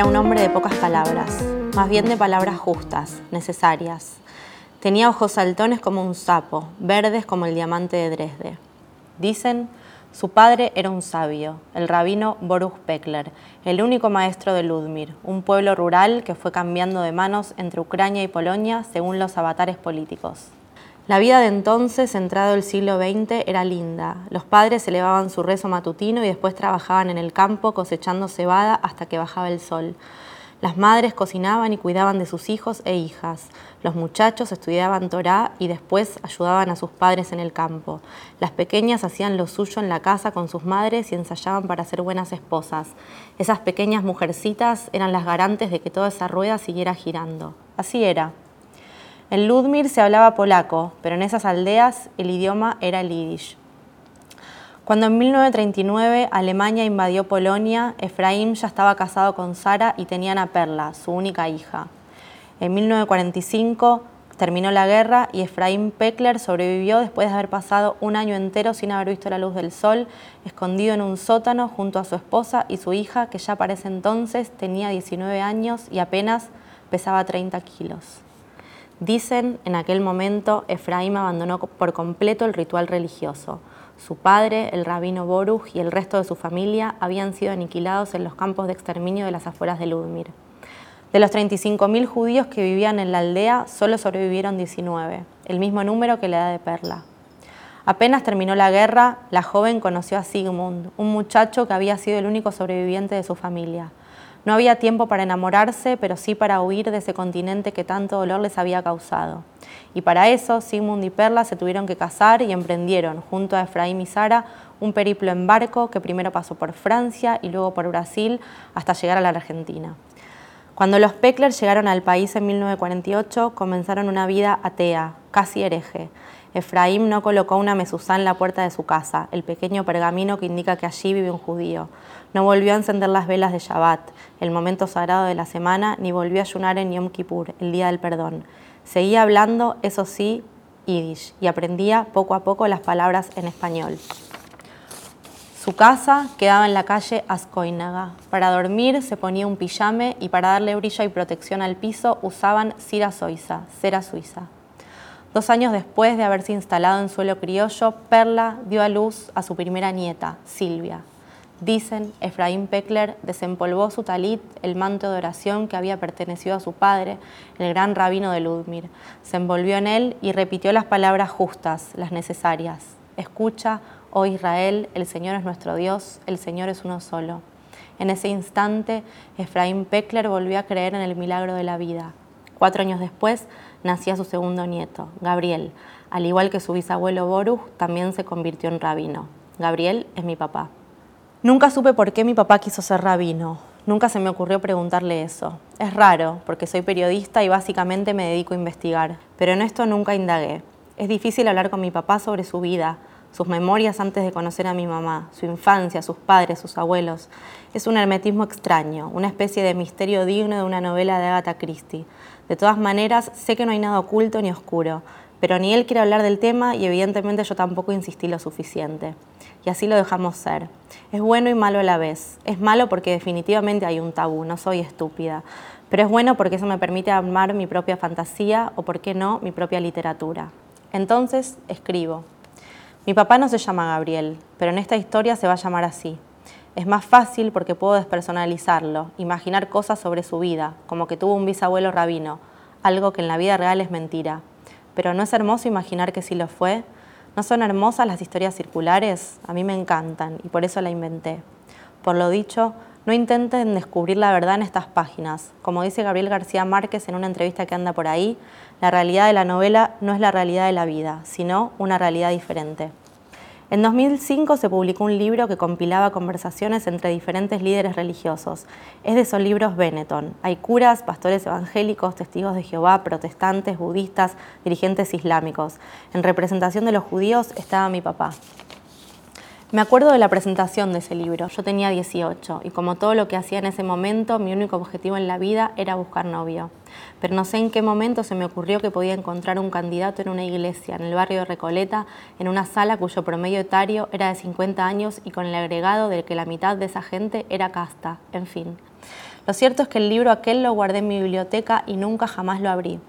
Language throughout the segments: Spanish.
era un hombre de pocas palabras, más bien de palabras justas, necesarias. Tenía ojos saltones como un sapo, verdes como el diamante de Dresde. Dicen, su padre era un sabio, el rabino Boruch Pekler, el único maestro de Ludmir, un pueblo rural que fue cambiando de manos entre Ucrania y Polonia según los avatares políticos. La vida de entonces, entrado el siglo XX, era linda. Los padres elevaban su rezo matutino y después trabajaban en el campo cosechando cebada hasta que bajaba el sol. Las madres cocinaban y cuidaban de sus hijos e hijas. Los muchachos estudiaban Torá y después ayudaban a sus padres en el campo. Las pequeñas hacían lo suyo en la casa con sus madres y ensayaban para ser buenas esposas. Esas pequeñas mujercitas eran las garantes de que toda esa rueda siguiera girando. Así era. En Ludmir se hablaba polaco, pero en esas aldeas el idioma era el yiddish. Cuando en 1939 Alemania invadió Polonia, Efraín ya estaba casado con Sara y tenían a Perla, su única hija. En 1945 terminó la guerra y Efraín Peckler sobrevivió después de haber pasado un año entero sin haber visto la luz del sol, escondido en un sótano junto a su esposa y su hija, que ya para ese entonces tenía 19 años y apenas pesaba 30 kilos. Dicen, en aquel momento, Efraín abandonó por completo el ritual religioso. Su padre, el rabino Boruch y el resto de su familia habían sido aniquilados en los campos de exterminio de las afueras de Ludmir. De los 35.000 judíos que vivían en la aldea, solo sobrevivieron 19, el mismo número que la edad de Perla. Apenas terminó la guerra, la joven conoció a Sigmund, un muchacho que había sido el único sobreviviente de su familia. No había tiempo para enamorarse, pero sí para huir de ese continente que tanto dolor les había causado. Y para eso, Sigmund y Perla se tuvieron que casar y emprendieron, junto a Efraín y Sara, un periplo en barco que primero pasó por Francia y luego por Brasil hasta llegar a la Argentina. Cuando los Peckler llegaron al país en 1948, comenzaron una vida atea, casi hereje. Efraín no colocó una mesuzá en la puerta de su casa, el pequeño pergamino que indica que allí vive un judío. No volvió a encender las velas de Shabbat, el momento sagrado de la semana, ni volvió a ayunar en Yom Kippur, el día del perdón. Seguía hablando, eso sí, yiddish, y aprendía poco a poco las palabras en español. Su casa quedaba en la calle Ascoinaga. Para dormir se ponía un pijame y para darle brillo y protección al piso usaban cira suiza, cera suiza. Dos años después de haberse instalado en suelo criollo, Perla dio a luz a su primera nieta, Silvia. Dicen, Efraín Peckler desempolvó su talit, el manto de oración que había pertenecido a su padre, el gran rabino de Ludmir. Se envolvió en él y repitió las palabras justas, las necesarias. Escucha, oh Israel, el Señor es nuestro Dios, el Señor es uno solo. En ese instante, Efraín Peckler volvió a creer en el milagro de la vida. Cuatro años después, nacía su segundo nieto, Gabriel. Al igual que su bisabuelo Boruch, también se convirtió en rabino. Gabriel es mi papá. Nunca supe por qué mi papá quiso ser rabino. Nunca se me ocurrió preguntarle eso. Es raro, porque soy periodista y básicamente me dedico a investigar, pero en esto nunca indagué. Es difícil hablar con mi papá sobre su vida, sus memorias antes de conocer a mi mamá, su infancia, sus padres, sus abuelos. Es un hermetismo extraño, una especie de misterio digno de una novela de Agatha Christie. De todas maneras, sé que no hay nada oculto ni oscuro, pero ni él quiere hablar del tema y evidentemente yo tampoco insistí lo suficiente. Y así lo dejamos ser. Es bueno y malo a la vez. Es malo porque definitivamente hay un tabú, no soy estúpida. Pero es bueno porque eso me permite armar mi propia fantasía o, por qué no, mi propia literatura. Entonces, escribo. Mi papá no se llama Gabriel, pero en esta historia se va a llamar así. Es más fácil porque puedo despersonalizarlo, imaginar cosas sobre su vida, como que tuvo un bisabuelo rabino, algo que en la vida real es mentira. Pero ¿no es hermoso imaginar que sí lo fue? ¿No son hermosas las historias circulares? A mí me encantan y por eso la inventé. Por lo dicho, no intenten descubrir la verdad en estas páginas. Como dice Gabriel García Márquez en una entrevista que anda por ahí, la realidad de la novela no es la realidad de la vida, sino una realidad diferente. En 2005 se publicó un libro que compilaba conversaciones entre diferentes líderes religiosos. Es de esos libros Benetton. Hay curas, pastores evangélicos, testigos de Jehová, protestantes, budistas, dirigentes islámicos. En representación de los judíos estaba mi papá. Me acuerdo de la presentación de ese libro. Yo tenía 18 y como todo lo que hacía en ese momento, mi único objetivo en la vida era buscar novio. Pero no sé en qué momento se me ocurrió que podía encontrar un candidato en una iglesia, en el barrio de Recoleta, en una sala cuyo promedio etario era de 50 años y con el agregado de que la mitad de esa gente era casta. En fin. Lo cierto es que el libro aquel lo guardé en mi biblioteca y nunca jamás lo abrí.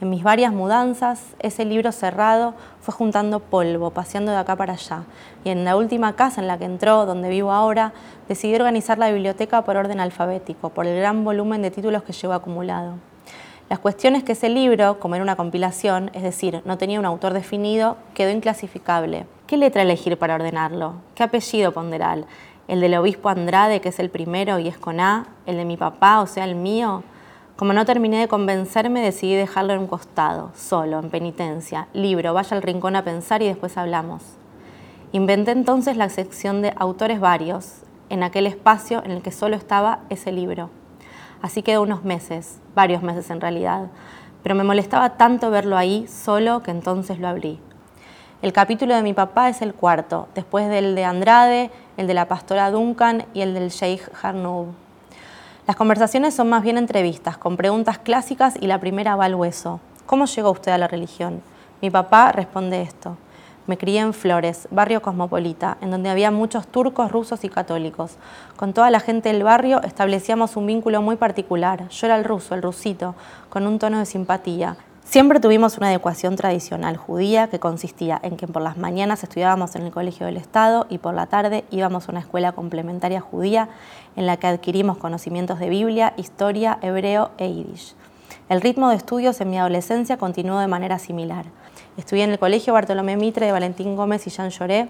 En mis varias mudanzas, ese libro cerrado fue juntando polvo, paseando de acá para allá. Y en la última casa en la que entró, donde vivo ahora, decidí organizar la biblioteca por orden alfabético, por el gran volumen de títulos que llevo acumulado. Las cuestiones que ese libro, como era una compilación, es decir, no tenía un autor definido, quedó inclasificable. ¿Qué letra elegir para ordenarlo? ¿Qué apellido ponderal? ¿El del obispo Andrade, que es el primero y es con A? ¿El de mi papá, o sea, el mío? Como no terminé de convencerme, decidí dejarlo en un costado, solo, en penitencia. Libro, vaya al rincón a pensar y después hablamos. Inventé entonces la sección de autores varios, en aquel espacio en el que solo estaba ese libro. Así quedó unos meses, varios meses en realidad, pero me molestaba tanto verlo ahí solo que entonces lo abrí. El capítulo de mi papá es el cuarto, después del de Andrade, el de la pastora Duncan y el del Sheikh Harnoub. Las conversaciones son más bien entrevistas, con preguntas clásicas y la primera va al hueso. ¿Cómo llegó usted a la religión? Mi papá responde esto. Me crié en Flores, barrio cosmopolita, en donde había muchos turcos, rusos y católicos. Con toda la gente del barrio establecíamos un vínculo muy particular. Yo era el ruso, el rusito, con un tono de simpatía. Siempre tuvimos una adecuación tradicional judía que consistía en que por las mañanas estudiábamos en el Colegio del Estado y por la tarde íbamos a una escuela complementaria judía en la que adquirimos conocimientos de Biblia, historia, hebreo e yiddish. El ritmo de estudios en mi adolescencia continuó de manera similar. Estudié en el Colegio Bartolomé Mitre de Valentín Gómez y Jean Lloré,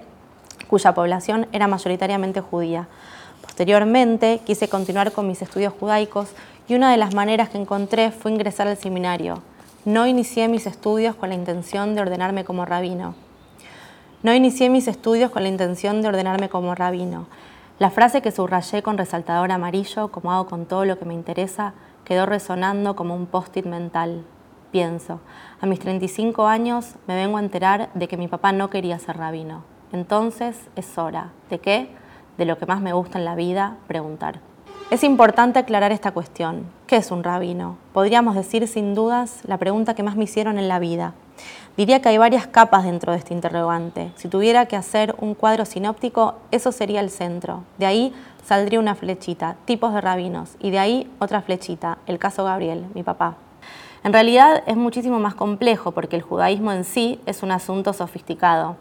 cuya población era mayoritariamente judía. Posteriormente quise continuar con mis estudios judaicos y una de las maneras que encontré fue ingresar al seminario, no inicié mis estudios con la intención de ordenarme como rabino. No inicié mis estudios con la intención de ordenarme como rabino. La frase que subrayé con resaltador amarillo, como hago con todo lo que me interesa, quedó resonando como un post-it mental. Pienso, a mis 35 años me vengo a enterar de que mi papá no quería ser rabino. Entonces es hora. ¿De qué? De lo que más me gusta en la vida, preguntar. Es importante aclarar esta cuestión. ¿Qué es un rabino? Podríamos decir sin dudas la pregunta que más me hicieron en la vida. Diría que hay varias capas dentro de este interrogante. Si tuviera que hacer un cuadro sinóptico, eso sería el centro. De ahí saldría una flechita, tipos de rabinos, y de ahí otra flechita, el caso Gabriel, mi papá. En realidad es muchísimo más complejo porque el judaísmo en sí es un asunto sofisticado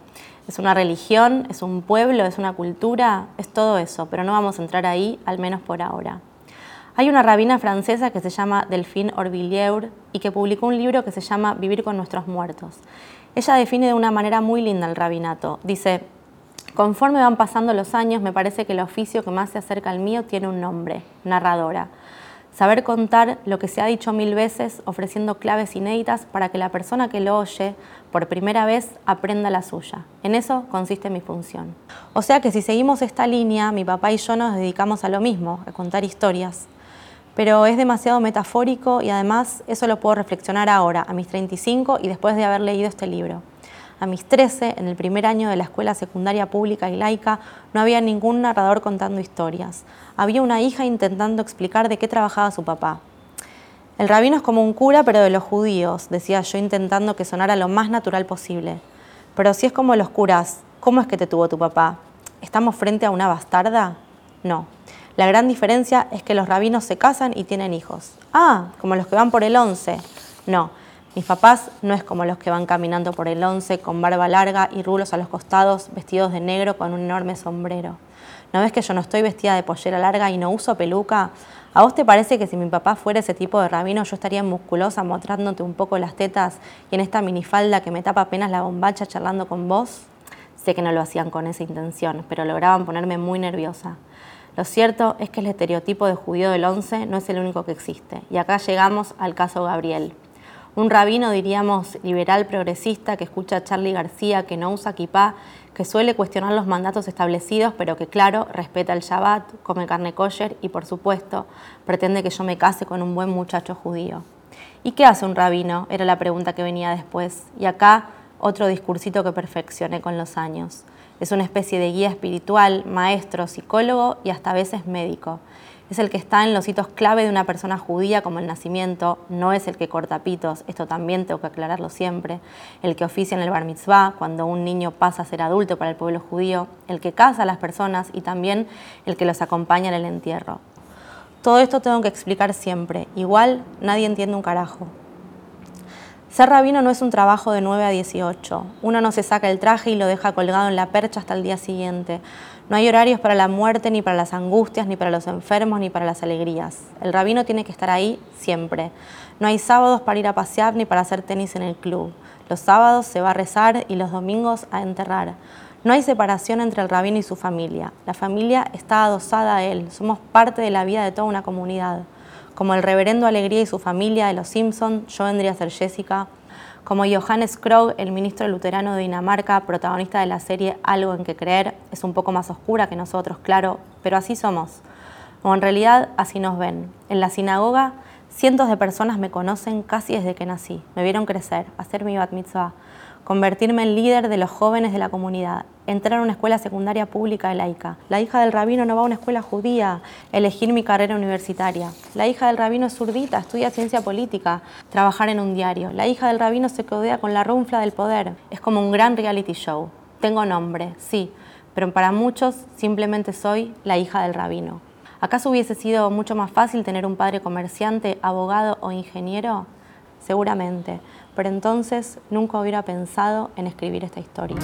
es una religión, es un pueblo, es una cultura, es todo eso, pero no vamos a entrar ahí, al menos por ahora. Hay una rabina francesa que se llama Delphine Orvillieur y que publicó un libro que se llama Vivir con nuestros muertos. Ella define de una manera muy linda el rabinato. Dice, conforme van pasando los años, me parece que el oficio que más se acerca al mío tiene un nombre, narradora. Saber contar lo que se ha dicho mil veces, ofreciendo claves inéditas para que la persona que lo oye por primera vez aprenda la suya. En eso consiste mi función. O sea que si seguimos esta línea, mi papá y yo nos dedicamos a lo mismo, a contar historias. Pero es demasiado metafórico y además eso lo puedo reflexionar ahora, a mis 35 y después de haber leído este libro. A mis 13, en el primer año de la escuela secundaria pública y laica, no había ningún narrador contando historias. Había una hija intentando explicar de qué trabajaba su papá. El rabino es como un cura, pero de los judíos, decía yo intentando que sonara lo más natural posible. Pero si es como los curas, ¿cómo es que te tuvo tu papá? ¿Estamos frente a una bastarda? No. La gran diferencia es que los rabinos se casan y tienen hijos. Ah, como los que van por el once. No, mis papás no es como los que van caminando por el once con barba larga y rulos a los costados, vestidos de negro con un enorme sombrero. ¿No ves que yo no estoy vestida de pollera larga y no uso peluca? ¿A vos te parece que si mi papá fuera ese tipo de rabino yo estaría musculosa mostrándote un poco las tetas y en esta minifalda que me tapa apenas la bombacha charlando con vos? Sé que no lo hacían con esa intención, pero lograban ponerme muy nerviosa. Lo cierto es que el estereotipo de judío del once no es el único que existe. Y acá llegamos al caso Gabriel. Un rabino, diríamos, liberal progresista que escucha a Charlie García, que no usa kipá, que suele cuestionar los mandatos establecidos, pero que, claro, respeta el Shabbat, come carne kosher y, por supuesto, pretende que yo me case con un buen muchacho judío. ¿Y qué hace un rabino? Era la pregunta que venía después. Y acá otro discursito que perfeccioné con los años. Es una especie de guía espiritual, maestro, psicólogo y hasta a veces médico es el que está en los hitos clave de una persona judía como el nacimiento, no es el que corta pitos, esto también tengo que aclararlo siempre, el que oficia en el bar mitzvah, cuando un niño pasa a ser adulto para el pueblo judío, el que casa a las personas y también el que los acompaña en el entierro. Todo esto tengo que explicar siempre. Igual nadie entiende un carajo. Ser rabino no es un trabajo de 9 a 18. Uno no se saca el traje y lo deja colgado en la percha hasta el día siguiente. No hay horarios para la muerte, ni para las angustias, ni para los enfermos, ni para las alegrías. El rabino tiene que estar ahí siempre. No hay sábados para ir a pasear ni para hacer tenis en el club. Los sábados se va a rezar y los domingos a enterrar. No hay separación entre el rabino y su familia. La familia está adosada a él. Somos parte de la vida de toda una comunidad como el reverendo Alegría y su familia de Los Simpson, yo vendría a ser Jessica, como Johannes Krog, el ministro luterano de Dinamarca, protagonista de la serie Algo en que creer, es un poco más oscura que nosotros, claro, pero así somos. O en realidad así nos ven. En la sinagoga, cientos de personas me conocen casi desde que nací. Me vieron crecer, hacer mi bat mitzvah, convertirme en líder de los jóvenes de la comunidad, entrar a una escuela secundaria pública laica. La hija del rabino no va a una escuela judía, elegir mi carrera universitaria. La hija del rabino es zurdita, estudia ciencia política, trabajar en un diario. La hija del rabino se codea con la runfla del poder. Es como un gran reality show. Tengo nombre, sí, pero para muchos simplemente soy la hija del rabino. ¿Acaso hubiese sido mucho más fácil tener un padre comerciante, abogado o ingeniero? Seguramente, pero entonces nunca hubiera pensado en escribir esta historia.